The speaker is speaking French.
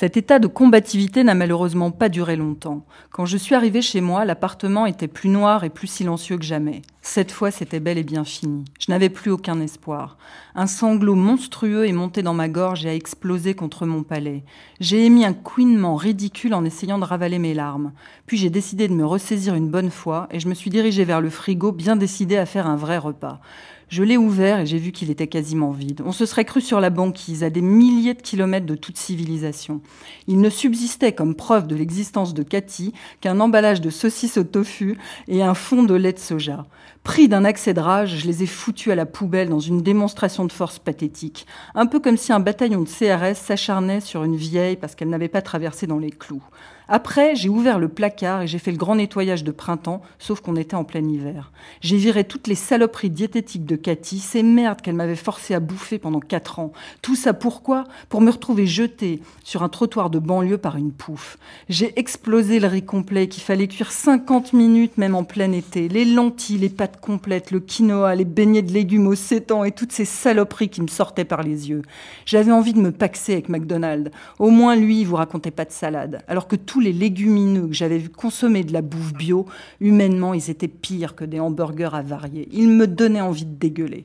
Cet état de combativité n'a malheureusement pas duré longtemps. Quand je suis arrivée chez moi, l'appartement était plus noir et plus silencieux que jamais. Cette fois, c'était bel et bien fini. Je n'avais plus aucun espoir. Un sanglot monstrueux est monté dans ma gorge et a explosé contre mon palais. J'ai émis un couinement ridicule en essayant de ravaler mes larmes. Puis j'ai décidé de me ressaisir une bonne fois et je me suis dirigée vers le frigo, bien décidée à faire un vrai repas. Je l'ai ouvert et j'ai vu qu'il était quasiment vide. On se serait cru sur la banquise, à des milliers de kilomètres de toute civilisation. Il ne subsistait comme preuve de l'existence de Cathy qu'un emballage de saucisses au tofu et un fond de lait de soja. Pris d'un accès de rage, je les ai foutus à la poubelle dans une démonstration de force pathétique. Un peu comme si un bataillon de CRS s'acharnait sur une vieille parce qu'elle n'avait pas traversé dans les clous. Après, j'ai ouvert le placard et j'ai fait le grand nettoyage de printemps, sauf qu'on était en plein hiver. J'ai viré toutes les saloperies diététiques de Cathy, ces merdes qu'elle m'avait forcé à bouffer pendant quatre ans. Tout ça pourquoi? Pour me retrouver jetée sur un trottoir de banlieue par une pouffe. J'ai explosé le riz complet qu'il fallait cuire 50 minutes même en plein été, les lentilles, les pâtes complètes, le quinoa, les beignets de légumes au sétan et toutes ces saloperies qui me sortaient par les yeux. J'avais envie de me paxer avec McDonald's. Au moins lui, il vous racontait pas de salade. Alors que tout les légumineux que j'avais vu consommer de la bouffe bio, humainement, ils étaient pires que des hamburgers avariés. Ils me donnaient envie de dégueuler.